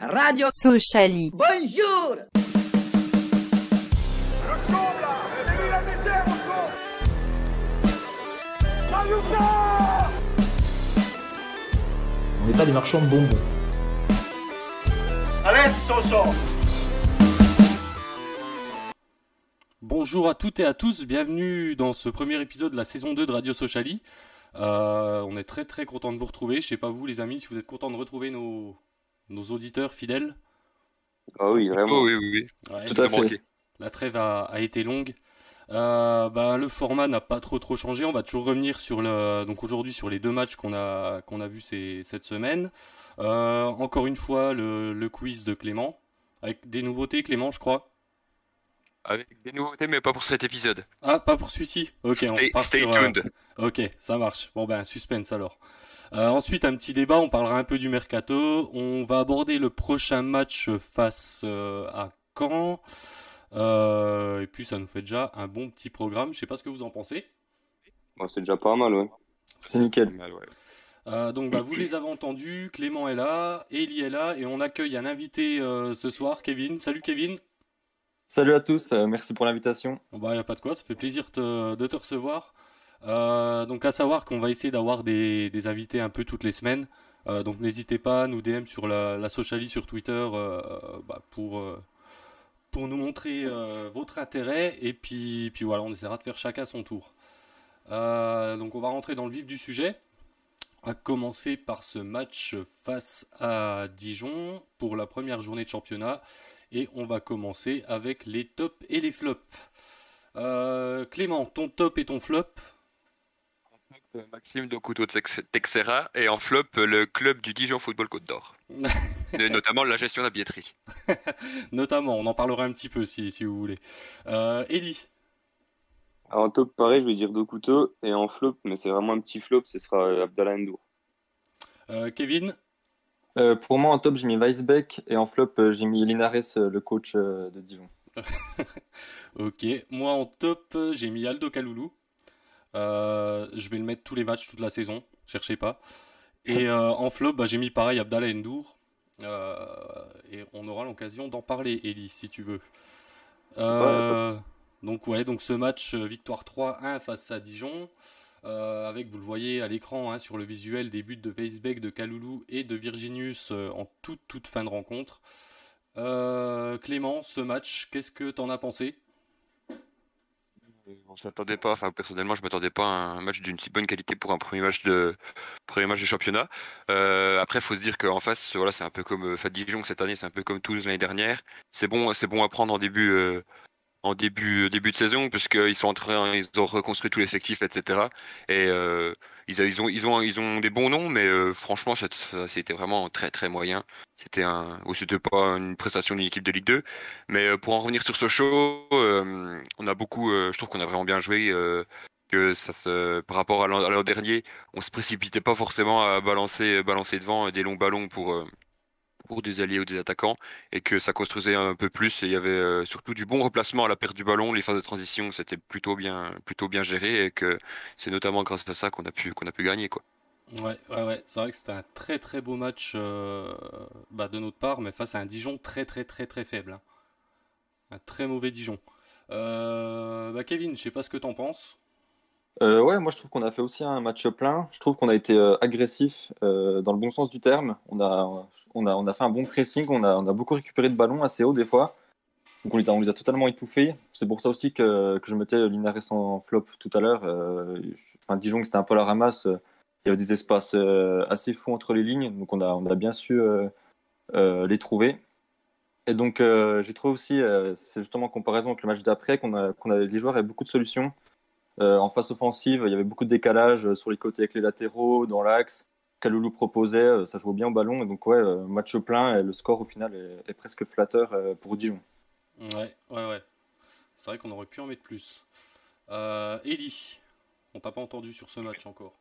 Radio Sociali. Bonjour On n'est pas des marchands de bonbons. Bonjour à toutes et à tous, bienvenue dans ce premier épisode de la saison 2 de Radio Sociali. Euh, on est très très content de vous retrouver. Je sais pas vous les amis, si vous êtes contents de retrouver nos, nos auditeurs fidèles. Ah oui, vraiment. Oh oui, oui, oui. Ouais, Tout à fait. La trêve a, a été longue. Euh, bah, le format n'a pas trop trop changé. On va toujours revenir sur le donc aujourd'hui sur les deux matchs qu'on a qu'on a vu ces, cette semaine. Euh, encore une fois le, le quiz de Clément avec des nouveautés Clément je crois. Avec des nouveautés, mais pas pour cet épisode. Ah pas pour celui-ci. Ok on Stay, part stay sur, euh, tuned. Ok, ça marche. Bon ben suspense alors. Euh, ensuite un petit débat, on parlera un peu du mercato. On va aborder le prochain match face euh, à Caen. Euh, et puis ça nous fait déjà un bon petit programme. Je sais pas ce que vous en pensez. Bon, c'est déjà pas mal, ouais. C'est nickel. Mal, ouais. Euh, donc bah, vous les avez entendus, Clément est là, Ellie est là et on accueille un invité euh, ce soir, Kevin. Salut Kevin. Salut à tous, euh, merci pour l'invitation. Bon bah y a pas de quoi, ça fait plaisir te- de te recevoir. Euh, donc à savoir qu'on va essayer d'avoir des, invités un peu toutes les semaines. Euh, donc n'hésitez pas à nous DM sur la, la sur Twitter euh, bah, pour pour nous montrer votre intérêt et puis puis voilà on essaiera de faire chacun son tour. Donc on va rentrer dans le vif du sujet. À commencer par ce match face à Dijon pour la première journée de championnat et on va commencer avec les tops et les flops. Clément, ton top et ton flop? Maxime Dokuto Tex- Texera et en flop euh, le club du Dijon Football Côte d'Or. Et notamment la gestion de la billetterie. Notamment, on en parlera un petit peu si, si vous voulez. Euh, Ellie, Alors, en top, pareil, je vais dire deux couteaux. Et en flop, mais c'est vraiment un petit flop, ce sera euh, Abdallah Ndour. euh, Kevin, Euh, pour moi, en top, j'ai mis Weisbeck et en flop, euh, j'ai mis Linares, euh, le coach euh, de Dijon. ok. Moi en top, euh, j'ai mis Aldo Kaloulou. Euh, je vais le mettre tous les matchs toute la saison, cherchez pas. Et euh, en flop, bah, j'ai mis pareil Abdallah Ndour. Euh, et on aura l'occasion d'en parler, Ellie, si tu veux. Euh, donc ouais, donc ce match victoire 3-1 face à Dijon, euh, avec vous le voyez à l'écran hein, sur le visuel des buts de Weisbeck, de Kaloulou et de Virginius euh, en toute toute fin de rencontre. Clément, ce match, qu'est-ce que t'en as pensé? On s'attendait pas, enfin personnellement je m'attendais pas à un match d'une si bonne qualité pour un premier match de premier match championnat. Euh, après faut se dire qu'en face voilà c'est un peu comme euh, enfin, Dijon cette année c'est un peu comme Toulouse l'année dernière. C'est bon c'est bon à prendre en début euh, en début début de saison puisqu'ils sont en train ils ont reconstruit tout l'effectif etc. Et ils, ont des bons noms mais euh, franchement c'était vraiment très très moyen. C'était un ou c'était pas une prestation d'une équipe de Ligue 2 mais euh, pour en revenir sur ce show, euh, on a beaucoup, je trouve qu'on a vraiment bien joué. que ça se, par rapport à l'an à l'an dernier, on se précipitait pas forcément à balancer, balancer devant des longs ballons pour pour des alliés ou des attaquants, et que ça construisait un peu plus. Et il y avait euh, surtout du bon replacement à la perte du ballon, les phases de transition, c'était plutôt bien, plutôt bien géré, et que c'est notamment grâce à ça qu'on a pu, qu'on a pu gagner quoi. Ouais, ouais, ouais. C'est vrai que c'était un très très beau match euh, bah, de notre part, mais face à un Dijon très très très très faible. hein. Un très mauvais Dijon. Euh, bah, Kevin, je sais pas ce que t'en penses. Euh, ouais, moi, je trouve qu'on a fait aussi un match plein. Je trouve qu'on a été euh, agressif euh, dans le bon sens du terme. On a, on a, on a fait un bon pressing, on a, on a beaucoup récupéré de ballons assez haut des fois. Donc on les a, on les a totalement étouffés. C'est pour ça aussi que, que je mettais Linares en flop tout à l'heure. Enfin, Dijon, c'était un peu la ramasse. Il y avait des espaces assez fous entre les lignes, donc on a, on a bien su les trouver. Et donc j'ai trouvé aussi, c'est justement en comparaison avec le match d'après, qu'on a, qu'on a, les joueurs avaient beaucoup de solutions. Euh, en phase offensive, il y avait beaucoup de décalage euh, sur les côtés avec les latéraux, dans l'axe. Kaloulou proposait, euh, ça jouait bien au ballon. Et donc, ouais, match plein et le score au final est, est presque flatteur pour Dijon. Ouais, ouais, ouais. C'est vrai qu'on aurait pu en mettre plus. Euh, Ellie, on t'a pas entendu sur ce match encore.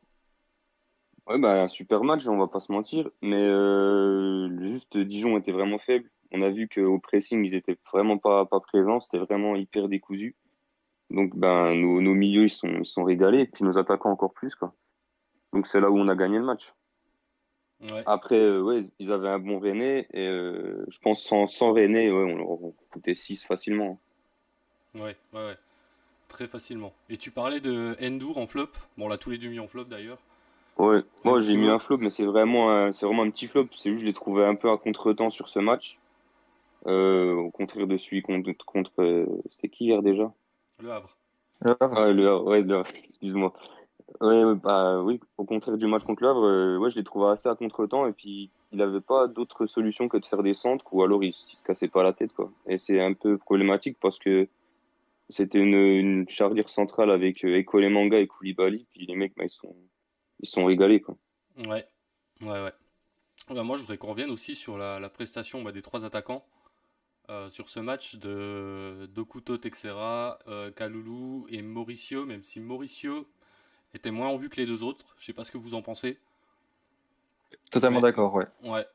Ouais, bah, un super match, on va pas se mentir. Mais euh, juste, Dijon était vraiment faible. On a vu qu'au pressing, ils étaient vraiment pas, pas présents. C'était vraiment hyper décousu. Donc, ben, nos, nos milieux, ils sont, ils sont régalés. Et puis, nos attaquants encore plus, quoi. Donc, c'est là où on a gagné le match. Ouais. Après, euh, ouais, ils avaient un bon René. Et euh, je pense sans, sans René, ouais, on leur coûtait 6 facilement. Ouais, ouais, ouais. Très facilement. Et tu parlais de Endur en flop. Bon, on l'a tous les deux mis en flop d'ailleurs. Ouais, moi j'ai mis un flop, mais c'est vraiment un, c'est vraiment un petit flop. C'est juste, je l'ai trouvé un peu à contre-temps sur ce match. Euh, au contraire de celui contre, contre c'était qui hier déjà? Le Havre. Le Havre. Ah, le, ouais, le- excuse-moi. Ouais, bah oui, au contraire du match contre le Havre, euh, ouais, je l'ai trouvé assez à contre-temps et puis il avait pas d'autre solution que de faire des centres ou alors il, il se cassait pas la tête quoi. Et c'est un peu problématique parce que c'était une, une charnière centrale avec euh, Ekole Manga et Koulibaly puis les mecs bah, ils sont ils sont régalés quoi. Ouais, ouais, ouais. Bah, moi, je voudrais qu'on revienne aussi sur la, la prestation bah, des trois attaquants euh, sur ce match de Dokuto Texera, euh, Kalulu et Mauricio, même si Mauricio était moins en vue que les deux autres. Je sais pas ce que vous en pensez. Totalement d'accord, ouais. Ouais.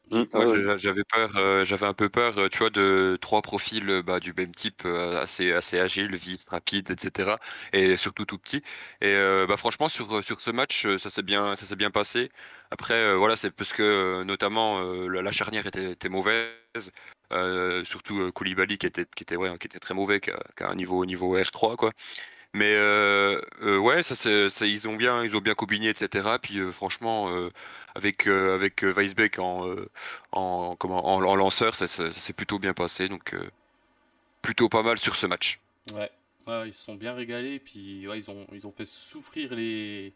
J'a- j'avais peur, euh, j'avais un peu peur, euh, tu vois, de trois profils bah, du même type, euh, assez, assez agile, vif, rapide, etc. Et surtout tout petit. Et euh, bah, franchement, sur, sur ce match, ça s'est bien, ça s'est bien passé. Après, euh, voilà, c'est parce que notamment euh, la, la charnière était, était mauvaise, euh, surtout euh, Koulibaly qui était, qui était, ouais, qui était très mauvais, qui a, un niveau, niveau R3, quoi. Mais euh, euh, ouais, ça, ils ont bien, ils ont bien combiné, etc. Puis franchement, avec avec Weisbeck en en comment en, lanceur, ça, ça- s'est plutôt bien passé. Donc plutôt pas mal sur ce match. Ouais, ils se sont bien régalés, puis ils ont, ils ont fait souffrir les,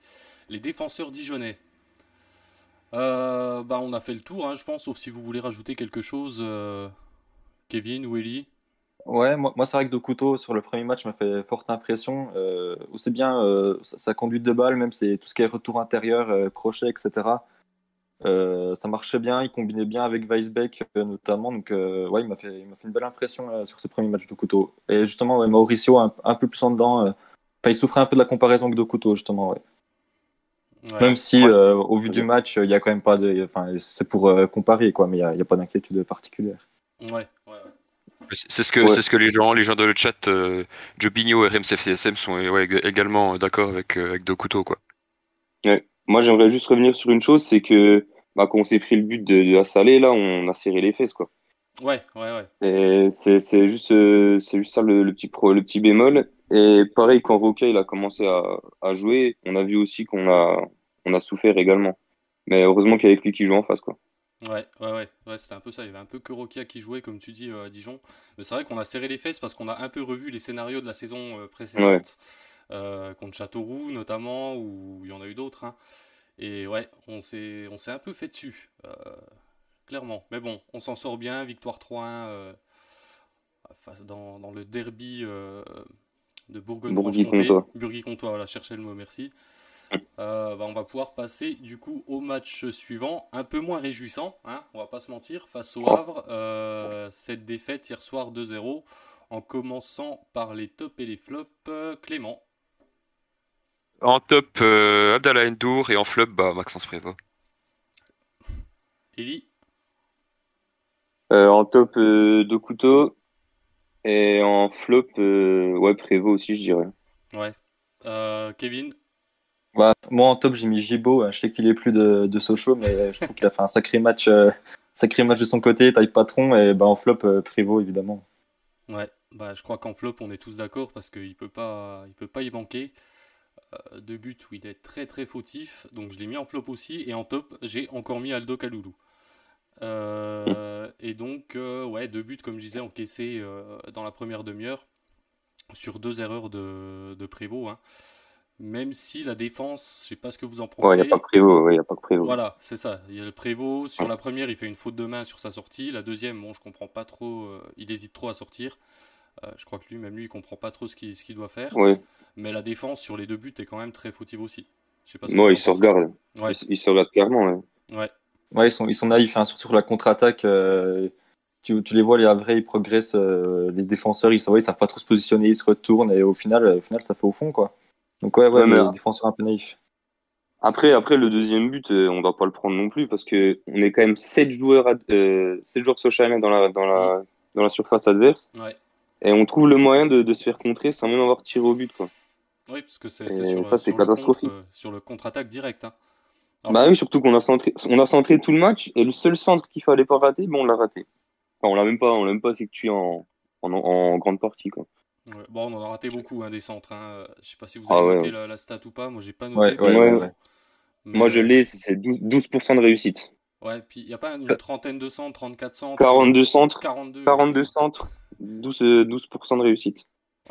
les défenseurs dijonnais. Bah, on a fait le tour, hein, je pense, sauf si vous voulez rajouter quelque chose, Kevin ou Ellie. Ouais, moi, moi c'est vrai que Dokuto sur le premier match m'a fait forte impression. Euh, aussi bien euh, sa, sa conduite de balle, même c'est tout ce qui est retour intérieur, euh, crochet, etc. Euh, ça marchait bien, il combinait bien avec Weisbeck euh, notamment. Donc euh, ouais, il m'a fait, une belle impression euh, sur ce premier match Dokuto. Et justement, ouais, Mauricio un, un peu plus en dedans. euh, enfin, il souffrait un peu de la comparaison avec Dokuto justement. Ouais. Ouais, Même si Ouais. euh, au vu Ouais. du match, il y a quand même pas de, enfin c'est pour euh, comparer quoi, mais il y a, a pas d'inquiétude particulière. ouais. C'est ce que Ouais. c'est ce que les gens les gens dans le chat, euh, Jobinho et RMCFCSM sont euh, ouais, également d'accord avec euh, avec Dokuto quoi. Moi, j'aimerais juste revenir sur une chose, c'est que bah, quand on s'est pris le but de, de la Salée, là, on a serré les fesses, quoi. Ouais, ouais, ouais. C'est c'est juste euh, c'est juste ça le, le petit pro, le petit bémol. Et pareil, quand Roca il a commencé à, à jouer, on a vu aussi qu'on a on a souffert également. Mais heureusement qu'il y avait que lui qui joue en face, quoi. Ouais, ouais, ouais, ouais, c'était un peu ça. Il y avait un peu que Rokia qui jouait, comme tu dis, euh, à Dijon. Mais c'est vrai qu'on a serré les fesses parce qu'on a un peu revu les scénarios de la saison euh, précédente, euh, contre Châteauroux notamment, ou il y en a eu d'autres. hein. Et ouais, on s'est, on s'est un peu fait dessus, euh, clairement. Mais bon, on s'en sort bien, victoire 3-1 euh, dans, dans le derby euh, de Bourgogne-Franche-Comté. Bourguis-Comtois, voilà, cherchez le mot, merci. Euh, bah, on va pouvoir passer du coup au match suivant, un peu moins réjouissant, hein, on va pas se mentir, face au Oh. Havre. Euh, cette défaite hier soir 2-0, en commençant par les tops et les flops. Euh, Clément. En top, euh, Abdallah Ndour et en flop, bah Maxence Prévost. Eli. Euh, en top, euh, Dokuto. Et en flop, euh, ouais, Prévost aussi, je dirais. Ouais. Euh, Kevin. Bah, moi en top j'ai mis Gibo, je sais qu'il est plus de, de Sochaux, mais je trouve qu'il a fait un sacré match, euh, sacré match de son côté, taille patron, et bah, en flop euh, Prévost évidemment. Ouais. Bah, je crois qu'en flop on est tous d'accord parce qu'il peut pas, peut pas y manquer. Euh, deux buts où il est très très fautif, donc je l'ai mis en flop aussi. Et en top j'ai encore mis Aldo Kaloulou. Euh, et donc, euh, ouais, deux buts, comme je disais, encaissés euh, dans la première demi-heure sur deux erreurs de, de Prévost. hein. Même si la défense, je sais pas ce que vous en pensez. Ouais, il n'y a pas que Prévost, ouais, y a pas que Prévost. Voilà, c'est ça. Il y a le Prévost. Sur la première, il fait une faute de main sur sa sortie. La deuxième, bon, je comprends pas trop. euh, il hésite trop à sortir. Euh, je crois que lui, même lui, il comprend pas trop ce qu'il ce qu'il doit faire. Ouais, Mais la défense sur les deux buts est quand même très fautive aussi. Je sais pas ce que moi, vous il en se. Ouais, Il, il se regarde clairement, ouais. ouais, Ouais, ils sont, ils sont naïfs, hein, surtout sur la contre-attaque. euh, tu, tu les vois, les Havrais, ils progressent, euh, les défenseurs, ils, savent- ils savent pas trop se positionner, ils se retournent, et au final, euh, au final ça fait au fond, quoi. Donc ouais, ouais, Ouais, mais- les défenseurs un peu naïfs. Après, après le deuxième but, euh, on va pas le prendre non plus parce que on est quand même sept joueurs, ad- euh, sept joueurs Sochaliens dans la, dans la, dans la surface adverse ouais. et on trouve le moyen de, de se faire contrer sans même avoir tiré au but, quoi. Oui, parce que c'est sur, ça, c'est sur le catastrophique. contre- sur le contre-attaque direct. hein. Bah oui, surtout qu'on a centré, on a centré tout le match et le seul centre qu'il fallait pas rater, bon, on l'a raté. Enfin, on l'a même pas, on l'a même pas effectué en, en, en grande partie, quoi. Ouais, bon, on en a raté beaucoup hein, des centres. Hein. Je sais pas si vous Ah avez ouais, noté ouais. la, la stat ou pas. Moi, j'ai pas noté. Ouais, ouais, Ouais. ouais, ouais. Mais- Moi, je l'ai, c'est 12%, 12% de réussite. Ouais, puis il y a pas une trentaine de centres, 34 centres. 42 centres, 42. 42 centres, 12, euh, 12% de réussite.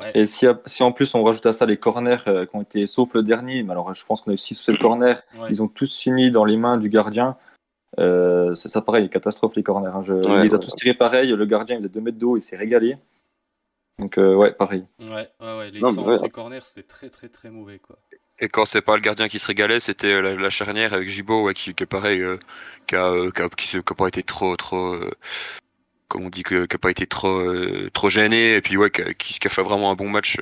Ouais. Et si, si en plus on rajoute à ça les corners euh, qui ont été, sauf le dernier, mais alors je pense qu'on a eu 6 ou 7 corners, Ouais. ils ont tous fini dans les mains du gardien. Euh, c'est ça pareil, catastrophe les corners. hein. Je- Ouais, il les a ouais. tous tirés pareil, le gardien il faisait 2 mètres d'eau, il s'est régalé. Donc euh, ouais, pareil. Ouais, ouais, ouais, les Non, centres ouais. et corners, c'était très, très, très mauvais, quoi. Et quand c'est pas le gardien qui se régalait, c'était euh, la, la charnière avec Gibo, ouais, qui, qui est pareil, euh, qui a, euh, qui a, qui a pas été trop, trop, euh, comme on dit, que, qui a pas été trop, euh, trop gêné, et puis ouais, qui a, qui, qui a fait vraiment un bon match.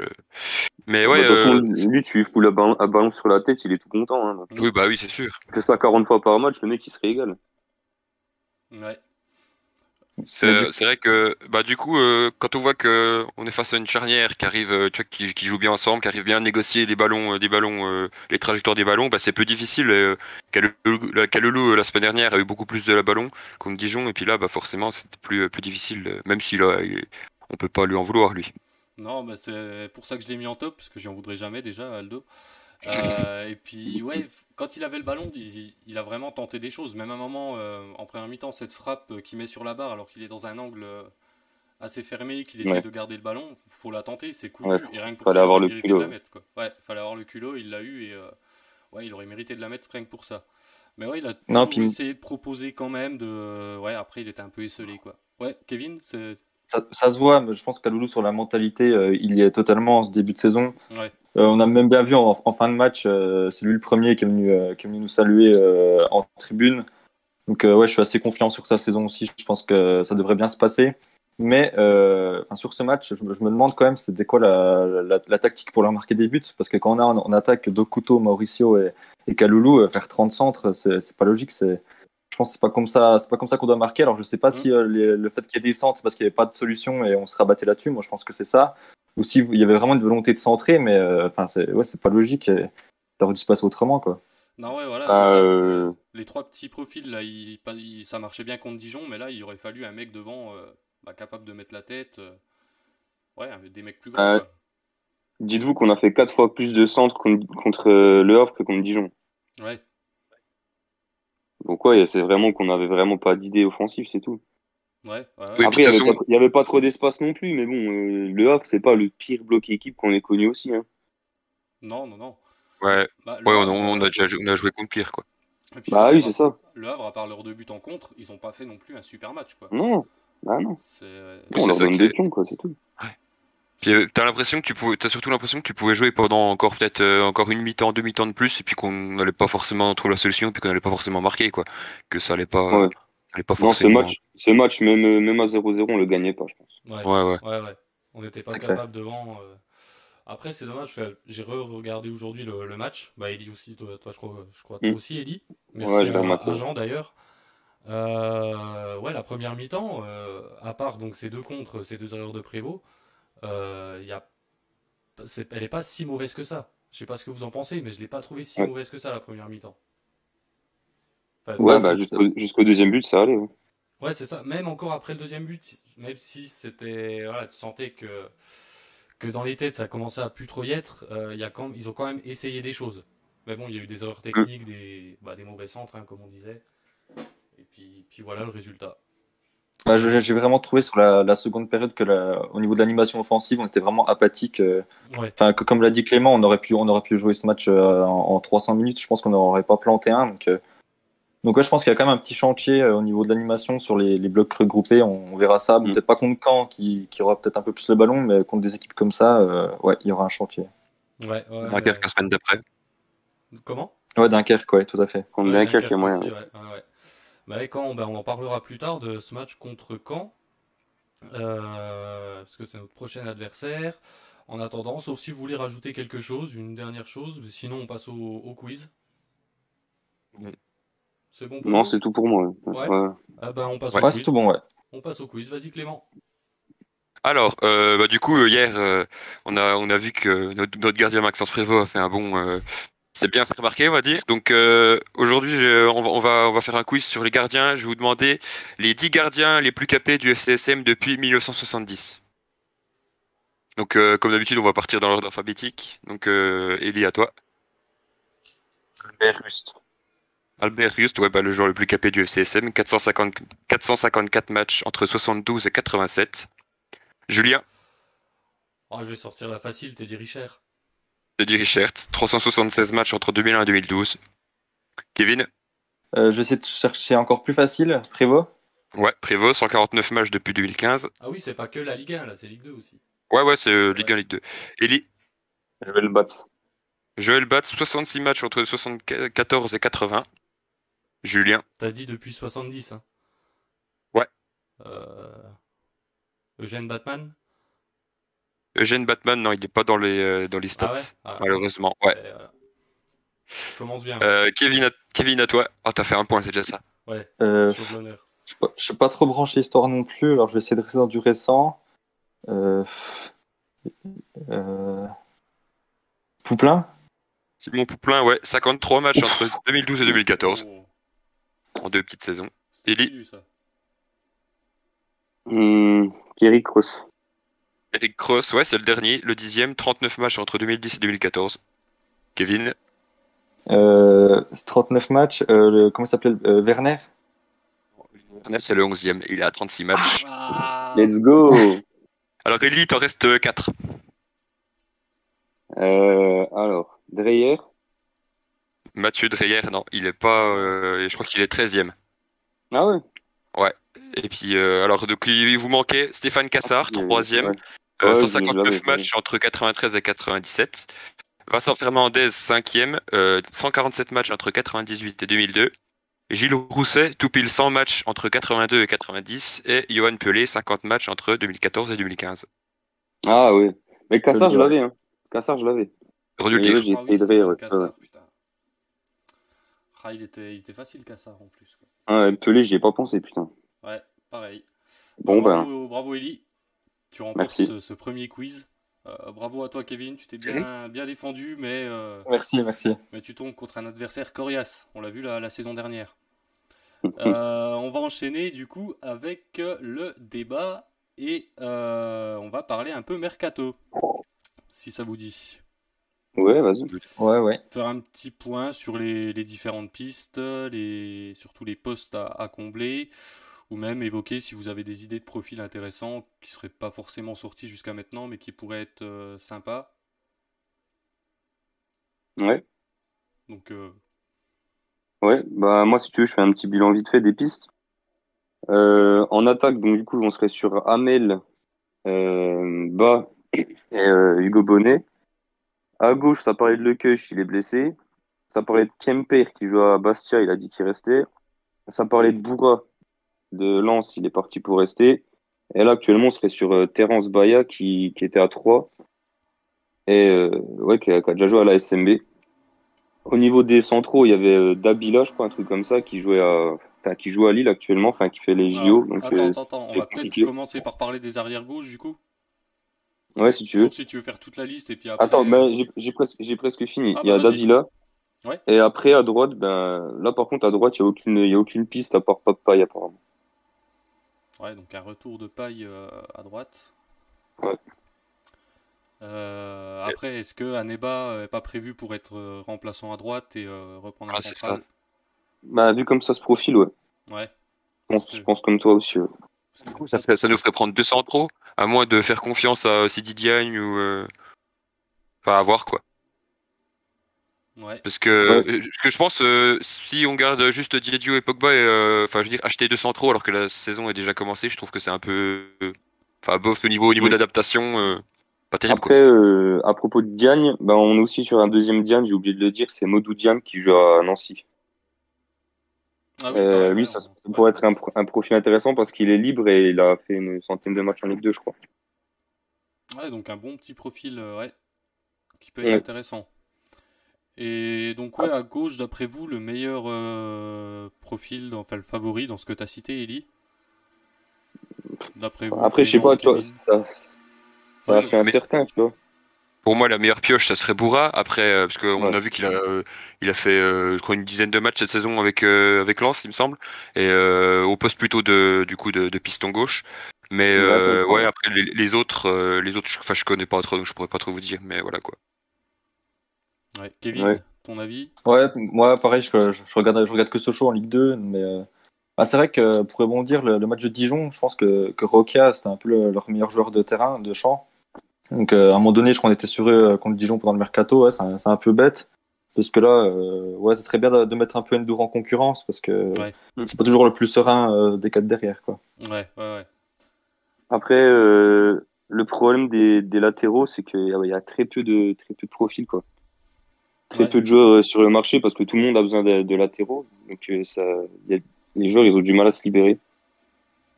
Mais ouais, Bah, de toute façon, euh, lui, tu lui fous la ballon, ballon sur la tête, il est tout content. Hein. oui, bah oui, c'est sûr. Il fait ça 40 fois par match, le mec, il se régale. Ouais. C'est vrai que bah du coup euh, quand on voit que on est face à une charnière qui arrive euh, tu vois qui, qui joue bien ensemble qui arrive bien à négocier les ballons euh, des ballons euh, les trajectoires des ballons bah c'est plus difficile Kalulu la- semaine dernière a eu beaucoup plus de la ballon contre Dijon et puis là bah forcément c'était plus plus difficile même si là on peut pas lui en vouloir lui Non, bah c'est pour ça que je l'ai mis en top, parce que j'en voudrais jamais déjà, Aldo. Euh, et puis, ouais, quand il avait le ballon, il, il a vraiment tenté des choses. Même à un moment, euh, en première mi-temps, cette frappe euh, qu'il met sur la barre alors qu'il est dans un angle assez fermé, qu'il essaie Ouais. de garder le ballon, faut la tenter, c'est cool. Ouais, et rien que pour fallait ça, il avoir aurait le culot, de la ouais. mettre. Quoi. Ouais, fallait avoir le culot, il l'a eu et euh, ouais, il aurait mérité de la mettre rien que pour ça. Mais ouais, il a Non, toujours puis- essayé de proposer quand même. De... Ouais, après, il était un peu esselé. Quoi. Ouais, Kevin, c'est. Ça, ça se voit, mais je pense qu'Aloulou sur la mentalité, euh, il y est totalement en ce début de saison. Ouais. Euh, on a même bien vu en, en fin de match, euh, c'est lui le premier qui est venu, qui est venu nous saluer en tribune. Donc ouais, je suis assez confiant sur sa saison aussi. Je pense que ça devrait bien se passer. Mais sur ce match, je, me- je me demande quand même c'était quoi la, la, la tactique pour leur marquer des buts? Parce que quand on a en, attaque Dokuto, Mauricio et, et Kaloulou, faire 30 centres, c'est c'est pas logique. C'est je pense que c'est pas comme ça, c'est pas comme ça qu'on doit marquer. Alors je sais pas si euh, les- le fait qu'il y ait des centres, c'est parce qu'il n'y avait pas de solution et on se rabattait là-dessus. Moi, je pense que c'est ça. Ou si il y avait vraiment une volonté de centrer, mais euh, enfin c'est ouais, c'est pas logique. et ça aurait dû se passer autrement, quoi. Non, ouais, voilà. Ah, c'est ça, euh, Les trois petits profils, là, ils- pas- ils- ça marchait bien contre Dijon, mais là, il aurait fallu un mec devant euh, bah, capable de mettre la tête. euh, Ouais, des mecs plus grands. Euh, quoi. Dites-vous qu'on a fait 4 fois plus de centres contre, contre euh, Le Havre que contre Dijon. Ouais, Donc ouais, c'est vraiment qu'on avait vraiment pas d'idée offensive, c'est tout. ouais, ouais. ouais. Oui, Après, il y de toute avait, pas, avait trop d'espace non plus, mais bon, euh, Le Havre, c'est pas le pire bloc équipe qu'on ait connu aussi. Hein. Non, non, non. ouais Bah, ouais on, Havre, on a déjà jou- on a joué contre pire quoi puis, Bah oui, c'est ça. Le Havre, à part leur deux buts en contre, ils ont pas fait non plus un super match, quoi. Non, bah non. C'est- euh, on leur donne des pions, quoi, c'est tout. Puis euh, t'as l'impression que tu pouvais, t'as surtout l'impression que tu pouvais jouer pendant encore peut-être euh, encore une mi-temps, deux mi-temps de plus, et puis qu'on n'allait pas forcément trouver la solution, puis qu'on n'allait pas forcément marquer, quoi. Que ça allait pas, Ouais. ça allait pas Non, ce forcément. match, ce match même, euh, même à 0-0, on le gagnait pas, je pense. Ouais, Ouais, ouais. ouais, ouais. On n'était pas capable devant. euh. Après, c'est dommage. J'ai re-regardé aujourd'hui le, le match. Bah, Ellie aussi, toi, toi, je crois, je crois toi Mm. aussi, Ellie. Merci l'ai à, Jean d'ailleurs. Euh, ouais, la première mi-temps, euh, à part donc ces deux contres, ces deux erreurs de Prévost, y a, c'est- elle est pas si mauvaise que ça. Je sais pas ce que vous en pensez, mais je l'ai pas trouvée si Ouais. mauvaise que ça la première mi-temps. Enfin, Ouais, bah jusqu'au deuxième but, ça allait. ouais. Ouais, c'est ça. Même encore après le deuxième but, même si c'était, voilà, tu sentais que que dans les têtes ça commençait à plus trop y être, euh, y a quand, ils ont quand même essayé des choses. Mais bon, il y a eu des erreurs techniques, des, bah, des mauvais centres, hein, comme on disait. Et puis, puis voilà le résultat. Bah, J'ai vraiment trouvé sur la, la seconde période que la, au niveau de l'animation offensive, on était vraiment apathique. euh, Ouais. Enfin, que, comme l'a dit Clément, on aurait pu, on aurait pu jouer ce match euh, en, en 300 minutes. Je pense qu'on n'aurait pas planté un. Donc, euh, donc ouais, je pense qu'il y a quand même un petit chantier euh, au niveau de l'animation sur les, les blocs regroupés. On, on verra ça. Mm. Peut-être pas contre Caen qui, qui aura peut-être un peu plus le ballon, mais contre des équipes comme ça, euh, ouais, il y aura un chantier. Ouais, ouais, Dunkerque la semaine d'après. Comment? Ouais, Dunkerque, ouais, tout à fait. Contre Ouais, Dunkerque, il y a moyen. aussi, ouais, ouais. Bah, et Caen, ben, on en parlera plus tard de ce match contre Caen. Euh, parce que c'est notre prochain adversaire. En attendant, sauf si vous voulez rajouter quelque chose, une dernière chose, sinon on passe au, au quiz. C'est bon pour Non, c'est tout pour moi. ouais. Ah ben, on passe Ouais, au c'est quiz. tout bon, ouais. On passe au quiz. Vas-y Clément. Alors, euh, bah, du coup, hier, euh, on a, on a vu que notre, notre gardien Maxence Prévost a fait un bon, euh, c'est bien fait remarquer, on va dire. Donc euh, aujourd'hui, on, va, on va on va faire un quiz sur les gardiens. Je vais vous demander les 10 gardiens les plus capés du FCSM depuis 1970. Donc euh, comme d'habitude, on va partir dans l'ordre alphabétique. Donc euh, Eli, à toi. Albert Rust. Albert Just, ouais, bah, le joueur le plus capé du FCSM, 450 454 matchs entre 72 et 87. Julien, Oh, je vais sortir la facile, Teddy Richard. Teddy Richert, 376 matchs entre 2001 et 2012. Kevin, Euh, je vais essayer de chercher encore plus facile. Prévost ouais, Prévost, 149 matchs depuis 2015. Ah oui, c'est pas que la Ligue 1, là, c'est Ligue 2 aussi. Ouais, ouais, c'est euh, Ligue 1, Ligue 2. Eli, Joël Batz. Joël Batz, 66 matchs entre 74 et 80. Julien, T'as dit depuis 70, hein Ouais. Euh... Eugène Batman Eugène Batman, non, il n'est pas dans les, euh, dans les stats, Ah ouais Ah, malheureusement. Ouais. voilà. Commence bien. Euh, Kevin, à, Kevin, à toi. Oh, t'as fait un point, c'est déjà ça. Ouais, euh. Je je suis pas trop branché histoire non plus, alors je vais essayer de rester dans du récent. Euh... euh, Pouplin Simon Pouplin, ouais, 53 matchs entre 2012 et 2014, Oh, en deux petites saisons. Hum, Kerry Cross. Eric Cross, ouais, c'est le dernier, le dixième, 39 matchs entre 2010 et 2014. Kevin, euh, c'est 39 matchs. Euh, le- comment il s'appelait euh, Werner? Werner, c'est le 11e, il est à 36 matchs. Ah, Let's go Alors, Eli, t'en restes 4. euh, Alors, Dreyer? Mathieu Dreyer, non, il est pas. euh, je crois qu'il est 13e. Ah ouais? Et puis, euh, alors, donc, il vous manquait Stéphane Cassard, Ah, 3e, ouais. Euh, Ouais, je 159 l'avais, matchs entre 93 et 97. Vincent Fernandez, 5e, euh, 147 matchs entre 98 et 2002. Gilles Rousset, tout pile 100 matchs entre 82 et 90. Et Johan Pelé, 50 matchs entre 2014 et 2015. Ah ouais. Mais Cassard, je Ouais. l'avais. Hein. Cassard, je l'avais. Oui, oui, j'ai Ah essayé de rire. Ah, il était, il était facile, Cassard, en plus. quoi. Ah, Pelé, j'y ai pas pensé, putain. Ouais, pareil. Bon, ben. bravo, bravo Eli. Tu remportes ce, ce premier quiz. Euh, bravo à toi Kevin, tu t'es bien, bien défendu, mais, euh, Merci, merci. mais tu tombes contre un adversaire coriace. On l'a vu la, la saison dernière. Euh, on va enchaîner du coup avec le débat et euh, on va parler un peu mercato, si ça vous dit. Ouais, vas-y. Ouais, ouais. Faire un petit point sur les, les différentes pistes, les, surtout les postes à, à combler, ou même évoquer si vous avez des idées de profils intéressants qui seraient pas forcément sortis jusqu'à maintenant, mais qui pourraient être euh, sympas. Ouais. Donc, euh, Ouais, bah moi si tu veux, je fais un petit bilan vite fait des pistes. Euh, en attaque, donc du coup, on serait sur Amel, Bas et Hugo Bonnet. À gauche, ça parlait de Lequeuch, il est blessé. Ça parlait de Kemper qui joue à Bastia, il a dit qu'il restait. Ça parlait de Bourra de Lens, il est parti pour rester. Et là, actuellement, on serait sur euh, Terence Baya qui, qui était à 3 et euh, ouais, qui a, qui a déjà joué à la SMB. Au niveau des centraux, il y avait euh, Dabila, je crois, un truc comme ça, qui jouait à, enfin, qui joue à Lille actuellement, enfin, qui fait les JO. alors, Donc, attends, euh, on va peut-être commencer par parler des arrières gauches du coup. ouais, si tu veux. Sauf si tu veux faire toute la liste et puis après. Attends, ben, j'ai presque, j'ai presque fini. Ah, il y a bah. Dabila. Ouais. Et après, à droite, ben, là, par contre, à droite, il y a aucune, il y a aucune piste à part Papaye, apparemment. Ouais, donc un retour de paille euh, à droite. Ouais. Euh, après, est-ce que Aneba n'est pas prévu pour être euh, remplaçant à droite et euh, reprendre un Ah, central Bah, vu comme ça se profile, ouais. Ouais. Je pense, je pense comme toi aussi. ouais. Parce que- Du coup, ça, nous ferait prendre 200 trop, à moins de faire confiance à Sidi Diagne ou. euh, Enfin, à voir quoi. Ouais. Parce que, Ouais. euh, que je pense, euh, si on garde juste Diadio et Pogba, et, euh, enfin, je veux dire, acheter 200 trop alors que la saison est déjà commencée, je trouve que c'est un peu. euh, Enfin, bof au niveau, au niveau Oui. d'adaptation, euh, pas terrible Après, euh, à propos de Diagne, ben, on est aussi sur un deuxième Diagne, j'ai oublié de le dire, c'est Modou Diagne qui joue à Nancy. Ah oui, Euh, ça, pourrait être un, pro- un profil intéressant parce qu'il est libre et il a fait une centaine de matchs en Ligue 2, je crois. Ouais, donc un bon petit profil, euh, ouais, qui peut être Ouais. intéressant. Et donc, ouais, à gauche, d'après vous, le meilleur euh, profil, enfin le favori dans ce que tu as cité, Eli D'après vous Après, je sais pas, tu vois, Kevin? ça, ça Ouais, a fait un mais- certain, tu vois. pour moi, la meilleure pioche, ça serait Bourra. Après, euh, parce qu'on Ouais. a vu qu'il a, euh, il a fait, euh, je crois, une dizaine de matchs cette saison avec euh, avec Lens, il me semble, et euh, au poste plutôt de du coup de, de piston gauche. Mais Ouais, euh, après les, les autres, euh, les autres, je- enfin, je connais pas trop, donc je pourrais pas trop vous dire. Mais voilà quoi. Ouais. Kevin, Ouais. ton avis Ouais, moi pareil, je, je, je regarde, je regarde que Sochaux en Ligue 2, mais euh, bah, c'est vrai que pour rebondir, le, le match de Dijon, je pense que, que Roca, c'était un peu le- leur meilleur joueur de terrain, de champ. Donc euh, à un moment donné, je crois qu'on était sur eux euh, contre Dijon pendant le mercato, ouais, c'est un, c'est un peu bête. Parce que là, euh, ouais, ce serait bien de, de mettre un peu Endur en concurrence, parce que Ouais. c'est pas toujours le plus serein euh, des quatre derrière. Quoi. Ouais, ouais, ouais. Après, euh, le problème des, des latéraux, c'est qu'il y, a- il y a très peu de, très peu de profils, quoi. Très Ouais. peu de joueurs euh, sur le marché parce que tout le monde a besoin de, de latéraux. Donc, euh, ça, a- les joueurs, ils ont du mal à se libérer.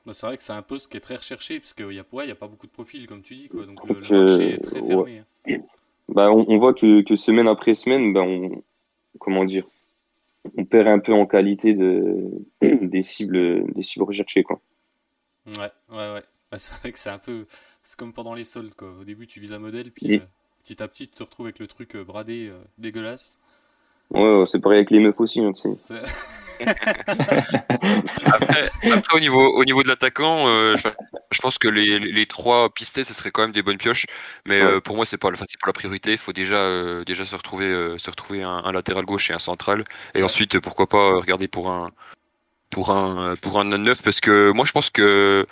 Bah, c'est vrai que c'est un poste qui est très recherché, parce qu'il n'y a, ouais, y a pas beaucoup de profils, comme tu dis, quoi. Donc Donc, le marché euh, est très ouais. fermé. hein. Bah, on, on voit que, que semaine après semaine, ben on, comment dire, on perd un peu en qualité de, des cibles, des cibles recherchées, quoi. Ouais, ouais, ouais. Bah, c'est vrai que c'est un peu. C'est comme pendant les soldes, quoi. Au début, tu vises un modèle, puis euh, petit à petit, tu te retrouves avec le truc euh, bradé, euh, dégueulasse. Ouais, ouais, c'est pareil avec les meufs aussi, hein, tu sais. C'est- Après, après, au niveau au niveau de l'attaquant, euh, je, je pense que les, les trois pistés, ce serait quand même des bonnes pioches. Mais Ouais. euh, pour moi, c'est pas, enfin, pas la priorité. Il faut déjà déjà déjà se retrouver euh, se retrouver un, un latéral gauche et un central. Et ensuite, pourquoi pas regarder pour un pour un pour un neuf parce que moi, je pense que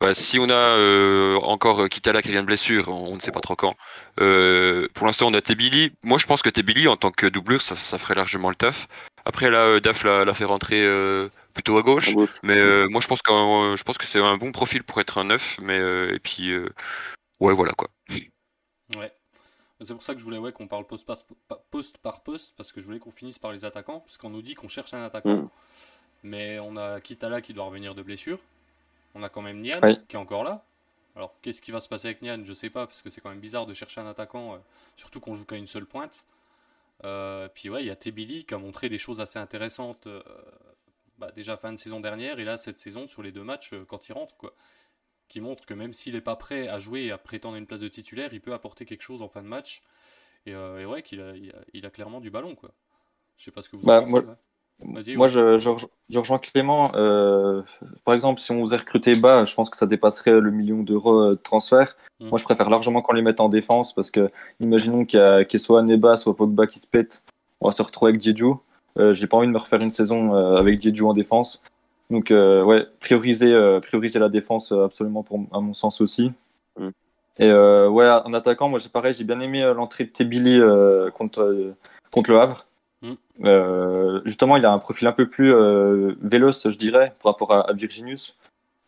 bah, si on a euh, encore Kitala qui vient de blessure, on, on ne sait pas trop quand. Euh, pour l'instant, on a Tebili. Moi, je pense que Tebili, en tant que doublure, ça, ça ferait largement le taf. Après, là, euh, Daf l'a l'a fait rentrer euh, plutôt à gauche. À gauche. Mais euh, moi, je pense que euh, je pense que c'est un bon profil pour être un neuf. Mais euh, et puis, euh, ouais, voilà quoi. Ouais. C'est pour ça que je voulais ouais, qu'on parle poste par, poste par poste, parce que je voulais qu'on finisse par les attaquants, parce qu'on nous dit qu'on cherche un attaquant. Mm. Mais on a Kitala qui doit revenir de blessure. On a quand même Nian Oui. qui est encore là. Alors qu'est-ce qui va se passer avec Nian? Je sais pas, parce que c'est quand même bizarre de chercher un attaquant, euh, surtout qu'on joue qu'à une seule pointe. Euh, puis ouais, il y a Tebili qui a montré des choses assez intéressantes euh, bah, déjà fin de saison dernière et là cette saison sur les deux matchs quand il rentre quoi. Qui montre que même s'il n'est pas prêt à jouer et à prétendre une place de titulaire, il peut apporter quelque chose en fin de match. Et, et ouais, qu'il a, il a, il a clairement du ballon quoi. Je sais pas ce que vous Bah, en pensez. moi- ouais. Moi, je, je, rejo- je rejoins Clément. Euh, par exemple, si on voudrait recruter bas, je pense que ça dépasserait le million d'euros euh, de transfert. Mm. Moi, je préfère largement qu'on les mette en défense parce que, imaginons qu'il y, a- qu'il y ait soit Neba, soit Pogba qui se pète. On va se retrouver avec Diedhiou. Euh, J'ai pas envie de me refaire une saison euh, avec Diedhiou en défense. Donc, euh, ouais, prioriser, euh, prioriser la défense absolument, pour, à mon sens aussi. Mm. Et euh, ouais, en attaquant, moi, c'est pareil, j'ai bien aimé l'entrée de Tebili euh, contre, euh, contre le Havre. Mm. Euh, justement, il a un profil un peu plus euh, véloce, je dirais, par rapport à, à Virginius.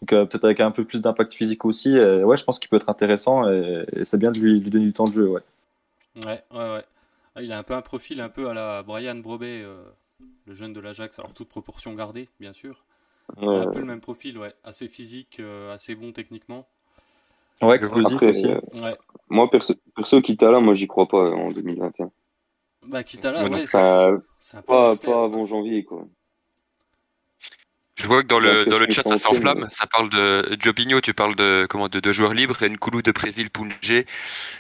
Donc euh, peut-être avec un peu plus d'impact physique aussi. Et, ouais, je pense qu'il peut être intéressant et, et c'est bien de lui, lui donner du temps de jeu. Ouais. Ouais, ouais, ouais. Ah, il a un peu un profil un peu à la Brian Brobet, euh, le jeune de l'Ajax. Alors toute proportion gardée, bien sûr. Ouais. Un peu le même profil, ouais. Assez physique, euh, assez bon techniquement. Ouais, explosif Après, aussi. euh, Ouais. moi, perso, perso Kitala, moi, j'y crois pas en 2021. Bah Kitala, Ouais, ouais, peu Pas, mystère, pas quoi. avant janvier, quoi. Je vois que dans le dans le chat ça s'enflamme. Ça parle de Jobinho, tu parles de comment de, de joueurs libres, Nkoulou de Préville, Pungé.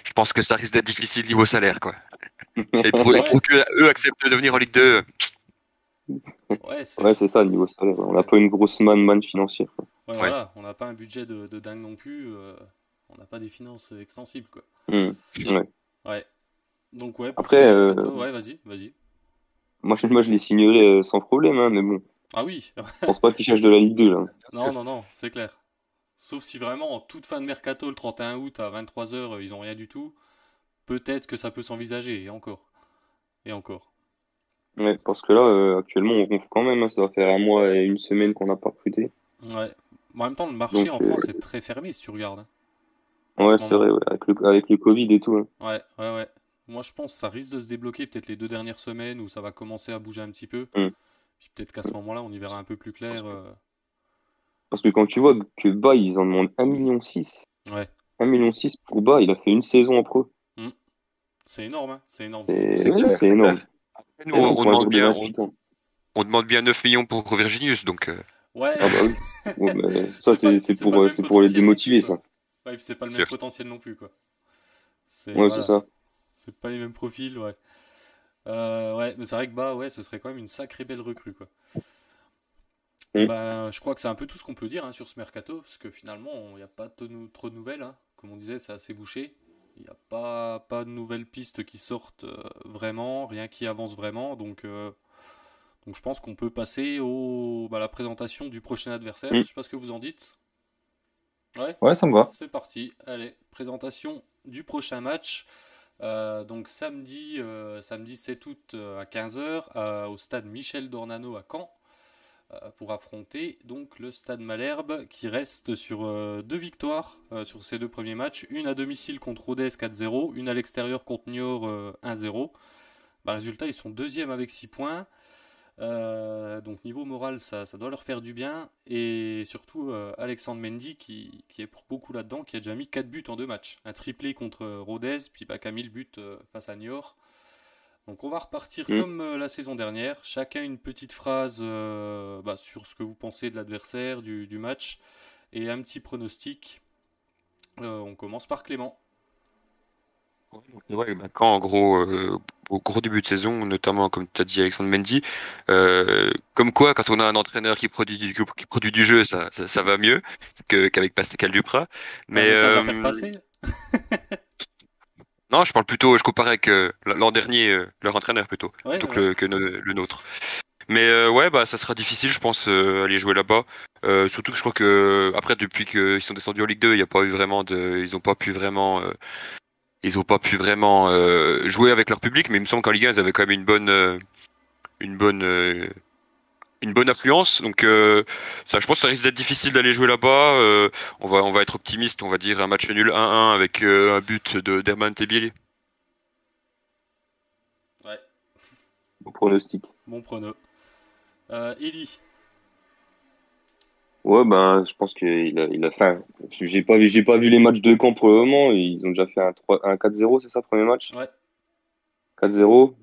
Je pense que ça risque d'être difficile niveau salaire quoi. Et pour, et pour que eux acceptent de venir en Ligue 2, Ouais, c'est Ouais, c'est ça, niveau salaire. On n'a pas une grosse manne, manne financière. quoi. Ouais, Ouais. voilà, on n'a pas un budget de, de dingue non plus. euh, on n'a pas des finances extensibles, quoi. Hmm. Ouais. Donc ouais. Après, euh, ouais, vas-y, vas-y. Moi, je, moi, je les signerais euh, sans problème, hein, mais bon, Ah oui. je pense pas qu'ils cherchent de la Ligue 2, là. non, non, non, c'est clair. Sauf si vraiment en toute fin de mercato, le 31 août à 23h, ils ont rien du tout. Peut-être que ça peut s'envisager, et encore. Et encore. Ouais, parce que là, euh, actuellement, on ronfle quand même. hein. Ça va faire un mois et une semaine qu'on n'a pas recruté. Ouais. En même temps, le marché Donc, en euh, France est très fermé si tu regardes. hein. Ouais, ce c'est vrai, ouais, avec le, avec le Covid et tout. hein. Ouais, ouais, ouais. Moi, je pense que ça risque de se débloquer peut-être les deux dernières semaines où ça va commencer à bouger un petit peu. Mm. Puis peut-être qu'à ce moment-là, on y verra un peu plus clair. euh, Parce que quand tu vois que Bas, ils en demandent 1,6 million. Ouais. 1,6 million pour Bas, il a fait une saison en pro. C'est énorme, hein. C'est énorme. C'est ouais, énorme. nous, on, demande bien, on, 28 ans. on demande bien 9 millions pour Virginius, donc euh, Ouais. Ah bah oui. Ouais, mais ça, C'est pour, euh, pour les potentiel non démotiver, plus, ça. quoi. Ouais, puis c'est pas le même potentiel non plus, quoi. Ouais, voilà. c'est ça. C'est pas les mêmes profils, ouais. Euh, ouais, mais c'est vrai que bah ouais, ce serait quand même une sacrée belle recrue quoi. Bah, je crois que c'est un peu tout ce qu'on peut dire hein, sur ce mercato, parce que finalement, il n'y a pas trop de nouvelles. Hein. Comme on disait, c'est assez bouché. Il n'y a pas, pas de nouvelles pistes qui sortent euh, vraiment, rien qui avance vraiment. Donc, euh, donc je pense qu'on peut passer au, bah, la présentation du prochain adversaire. Je sais pas ce que vous en dites. Ouais, ouais ça me va. C'est parti. Allez, présentation du prochain match. Euh, donc samedi, samedi 7 août à 15h au stade Michel Dornano à Caen. Euh, pour affronter donc le Stade Malherbe qui reste sur euh, deux victoires euh, sur ces deux premiers matchs, une à domicile contre Rodez 4-0, une à l'extérieur contre Niort 1-0. Bah, résultat, ils sont deuxième avec 6 points. Donc niveau moral, ça, doit leur faire du bien. Et surtout Alexandre Mendy qui, est pour beaucoup là-dedans, qui a déjà mis 4 buts en deux matchs. Un triplé contre Rodez, puis bah, Camille but face à Niort. Donc on va repartir mm. comme euh, la saison dernière, chacun une petite phrase euh, bah, sur ce que vous pensez de l'adversaire, du, match, et un petit pronostic. Euh, on commence par Clément. Ouais, bah, quand en gros, au gros début de saison, notamment comme tu as dit Alexandre Mendy, comme quoi quand on a un entraîneur qui produit du, qui produit du jeu, ça, ça, va mieux qu'avec Pascal Duprat. Mais, ça passer. Non, je parle plutôt, je compare avec euh, l'an dernier, euh, leur entraîneur plutôt, plutôt que, le, nôtre. Mais euh, ouais, bah ça sera difficile, je pense, aller jouer là-bas. surtout que je crois que après, depuis qu'ils sont descendus en Ligue 2, il n'y a pas eu vraiment de, ils n'ont pas pu vraiment, ils ont pas pu vraiment jouer avec leur public. Mais il me semble qu'en Ligue 1, ils avaient quand même une bonne, une bonne une bonne affluence. Donc euh, ça, je pense que ça risque d'être difficile d'aller jouer là-bas. Euh, on va on va être optimiste, on va dire un match nul 1-1 avec euh, un but de Derman Tebiel. Ouais. Bon pronostic. Bon prono. Euh, Eli. Ouais ben je pense qu'il a il a fait. J'ai pas vu j'ai pas vu les matchs de camp pour le moment. Ils ont déjà fait un 3 un 4-0 c'est ça premier match? Ouais. 4-0.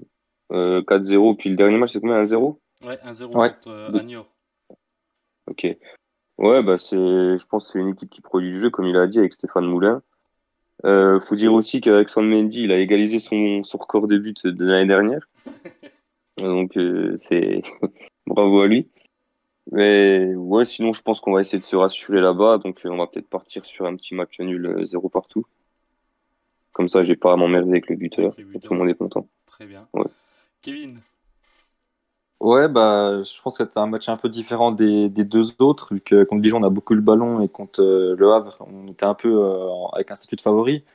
4-0 puis le dernier match c'est combien 1-0 Ouais, 1-0 contre euh, Ok. Ouais, bah c'est, je pense que c'est une équipe qui produit du jeu, comme il a dit avec Stéphane Moulin. Euh, faut dire aussi Son Mendy, il a égalisé son, son record de buts de l'année dernière. Donc euh, c'est bravo à lui. Mais ouais, sinon je pense qu'on va essayer de se rassurer là-bas. Donc on va peut-être partir sur un petit match nul zéro partout. Comme ça, j'ai pas à m'emmerder avec le buteur. Tout le monde est content. Très bien. Ouais. Kevin? Ouais, bah, je pense que c'était un match un peu différent des, des, deux autres, vu que contre Dijon, on a beaucoup le ballon et contre euh, Le Havre, on était un peu euh, avec un statut de favori.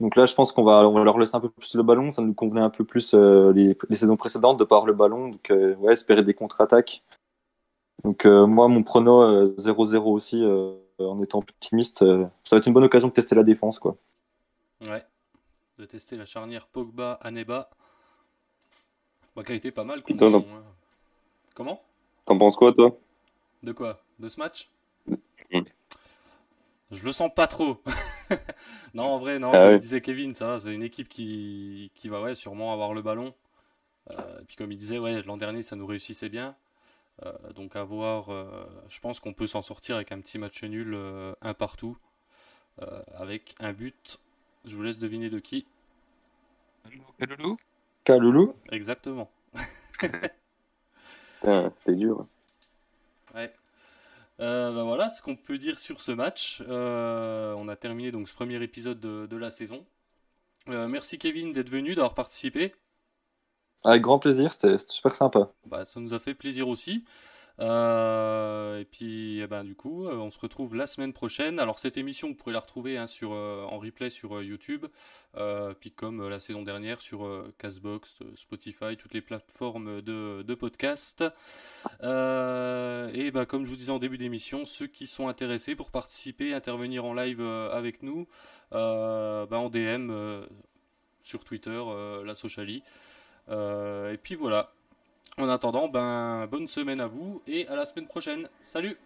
Donc là, je pense qu'on va, on va leur laisser un peu plus le ballon. Ça nous convenait un peu plus euh, les, les, saisons précédentes de pas avoir le ballon. Donc, ouais, espérer des contre-attaques. Donc, moi, mon prono 0-0 aussi, en étant optimiste, ça va être une bonne occasion de tester la défense, quoi. Ouais, de tester la charnière Pogba-Aneba. Bah, qui a été pas mal Dijon. Hein. Comment? T'en penses quoi, toi? De quoi? De ce match? Mm. Je le sens pas trop. non, en vrai, non, ah comme disait Kevin, ça, c'est une équipe qui, qui va ouais, sûrement avoir le ballon. Euh, puis comme il disait, ouais, l'an dernier, ça nous réussissait bien. Euh, donc à voir, euh, je pense qu'on peut s'en sortir avec un petit match nul, un partout, avec un but. Je vous laisse deviner de qui. Kaloulou Kaloulou Exactement. c'était dur. Ouais. Euh, bah voilà ce qu'on peut dire sur ce match. Euh, on a terminé donc ce premier épisode de, la saison. Euh, merci Kevin d'être venu, d'avoir participé. Avec grand plaisir, c'était super sympa. Bah, ça nous a fait plaisir aussi. Euh, et puis, eh ben, du coup, euh, on se retrouve la semaine prochaine. Alors, cette émission, vous pourrez la retrouver hein, sur, euh, en replay sur YouTube. puis, comme la saison dernière, sur Castbox, Spotify, toutes les plateformes de, podcast. et bah, comme je vous disais en début d'émission, ceux qui sont intéressés pour participer, intervenir en live avec nous, bah, en DM sur Twitter, la Sociali. Et puis voilà. En attendant, ben, bonne semaine à vous et à la semaine prochaine. Salut